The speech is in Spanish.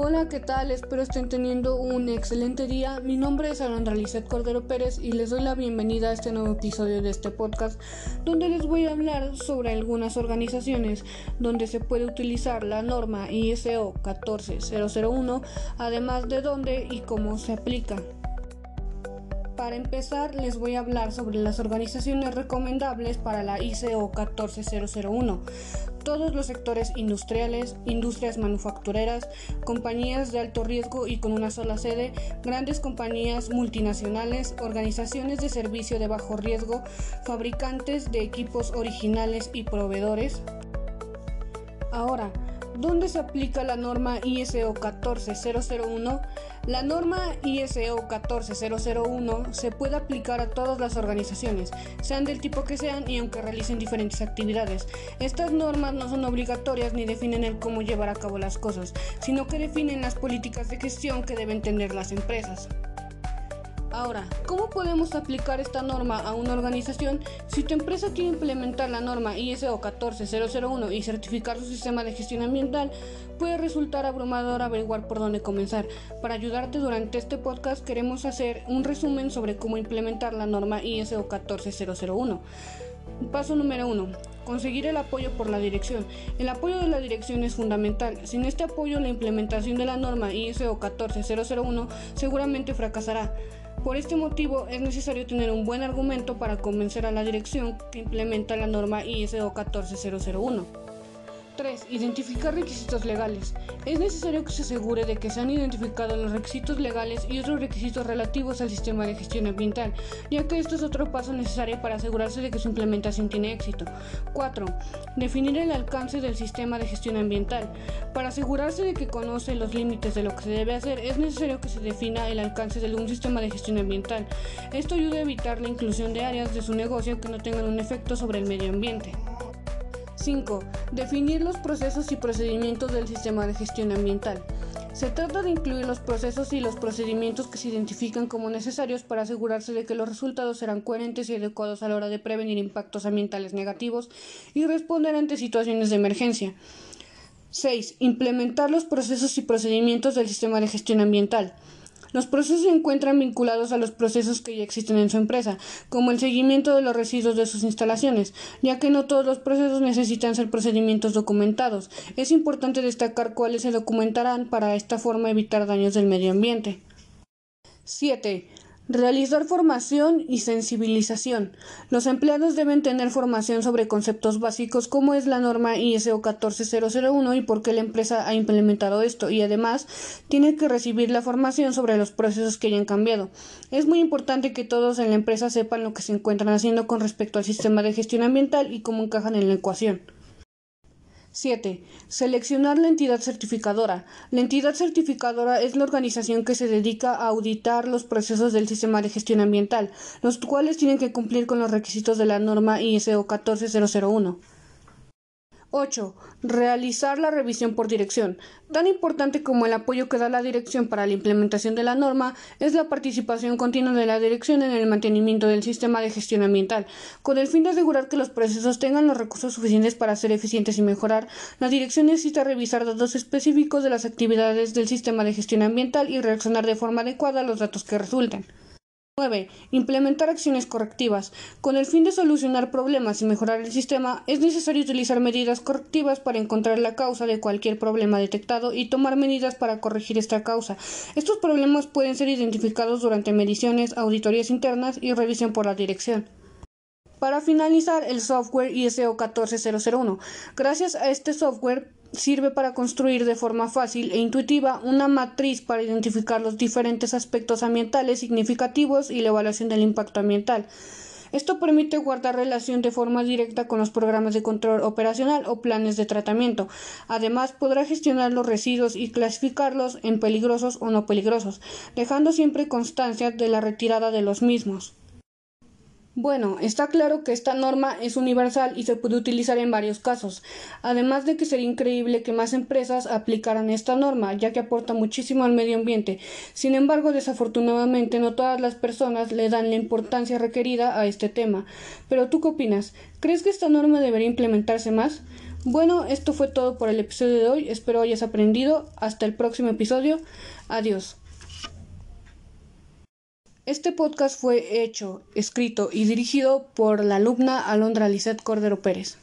Hola, ¿qué tal? Espero estén teniendo un excelente día. Mi nombre es Alondra Lizeth Cordero Pérez y les doy la bienvenida a este nuevo episodio de este podcast donde les voy a hablar sobre algunas organizaciones donde se puede utilizar la norma ISO 14001, además de dónde y cómo se aplica. Para empezar, les voy a hablar sobre las organizaciones recomendables para la ICO 14001. Todos los sectores industriales, industrias manufactureras, compañías de alto riesgo y con una sola sede, grandes compañías multinacionales, organizaciones de servicio de bajo riesgo, fabricantes de equipos originales y proveedores. Ahora, ¿Dónde se aplica la norma ISO 14001? La norma ISO 14001 se puede aplicar a todas las organizaciones, sean del tipo que sean y aunque realicen diferentes actividades. Estas normas no son obligatorias ni definen el cómo llevar a cabo las cosas, sino que definen las políticas de gestión que deben tener las empresas. Ahora, ¿cómo podemos aplicar esta norma a una organización si tu empresa quiere implementar la norma ISO 14001 y certificar su sistema de gestión ambiental? Puede resultar abrumador averiguar por dónde comenzar. Para ayudarte durante este podcast queremos hacer un resumen sobre cómo implementar la norma ISO 14001. Paso número 1. Conseguir el apoyo por la dirección. El apoyo de la dirección es fundamental. Sin este apoyo, la implementación de la norma ISO 14001 seguramente fracasará. Por este motivo es necesario tener un buen argumento para convencer a la dirección que implementa la norma ISO 14001. 3. Identificar requisitos legales. Es necesario que se asegure de que se han identificado los requisitos legales y otros requisitos relativos al sistema de gestión ambiental, ya que esto es otro paso necesario para asegurarse de que su implementación tiene éxito. 4. Definir el alcance del sistema de gestión ambiental. Para asegurarse de que conoce los límites de lo que se debe hacer, es necesario que se defina el alcance de un sistema de gestión ambiental. Esto ayuda a evitar la inclusión de áreas de su negocio que no tengan un efecto sobre el medio ambiente. 5. Definir los procesos y procedimientos del sistema de gestión ambiental. Se trata de incluir los procesos y los procedimientos que se identifican como necesarios para asegurarse de que los resultados serán coherentes y adecuados a la hora de prevenir impactos ambientales negativos y responder ante situaciones de emergencia. 6. Implementar los procesos y procedimientos del sistema de gestión ambiental. Los procesos se encuentran vinculados a los procesos que ya existen en su empresa, como el seguimiento de los residuos de sus instalaciones, ya que no todos los procesos necesitan ser procedimientos documentados. Es importante destacar cuáles se documentarán para esta forma evitar daños del medio ambiente. 7. Realizar formación y sensibilización. Los empleados deben tener formación sobre conceptos básicos como es la norma ISO 14001 y por qué la empresa ha implementado esto y además tiene que recibir la formación sobre los procesos que hayan cambiado. Es muy importante que todos en la empresa sepan lo que se encuentran haciendo con respecto al sistema de gestión ambiental y cómo encajan en la ecuación. 7. Seleccionar la entidad certificadora. La entidad certificadora es la organización que se dedica a auditar los procesos del sistema de gestión ambiental, los cuales tienen que cumplir con los requisitos de la norma ISO 14001. 8. Realizar la revisión por dirección. Tan importante como el apoyo que da la dirección para la implementación de la norma es la participación continua de la dirección en el mantenimiento del sistema de gestión ambiental. Con el fin de asegurar que los procesos tengan los recursos suficientes para ser eficientes y mejorar, la dirección necesita revisar datos específicos de las actividades del sistema de gestión ambiental y reaccionar de forma adecuada a los datos que resulten. 9. Implementar acciones correctivas. Con el fin de solucionar problemas y mejorar el sistema, es necesario utilizar medidas correctivas para encontrar la causa de cualquier problema detectado y tomar medidas para corregir esta causa. Estos problemas pueden ser identificados durante mediciones, auditorías internas y revisión por la dirección. Para finalizar, el software ISO 14001. Gracias a este software sirve para construir de forma fácil e intuitiva una matriz para identificar los diferentes aspectos ambientales significativos y la evaluación del impacto ambiental. Esto permite guardar relación de forma directa con los programas de control operacional o planes de tratamiento. Además, podrá gestionar los residuos y clasificarlos en peligrosos o no peligrosos, dejando siempre constancia de la retirada de los mismos. Bueno, está claro que esta norma es universal y se puede utilizar en varios casos, además de que sería increíble que más empresas aplicaran esta norma, ya que aporta muchísimo al medio ambiente. Sin embargo, desafortunadamente no todas las personas le dan la importancia requerida a este tema. Pero tú qué opinas? ¿Crees que esta norma debería implementarse más? Bueno, esto fue todo por el episodio de hoy. Espero hayas aprendido. Hasta el próximo episodio. Adiós. Este podcast fue hecho, escrito y dirigido por la alumna Alondra Lizeth Cordero Pérez.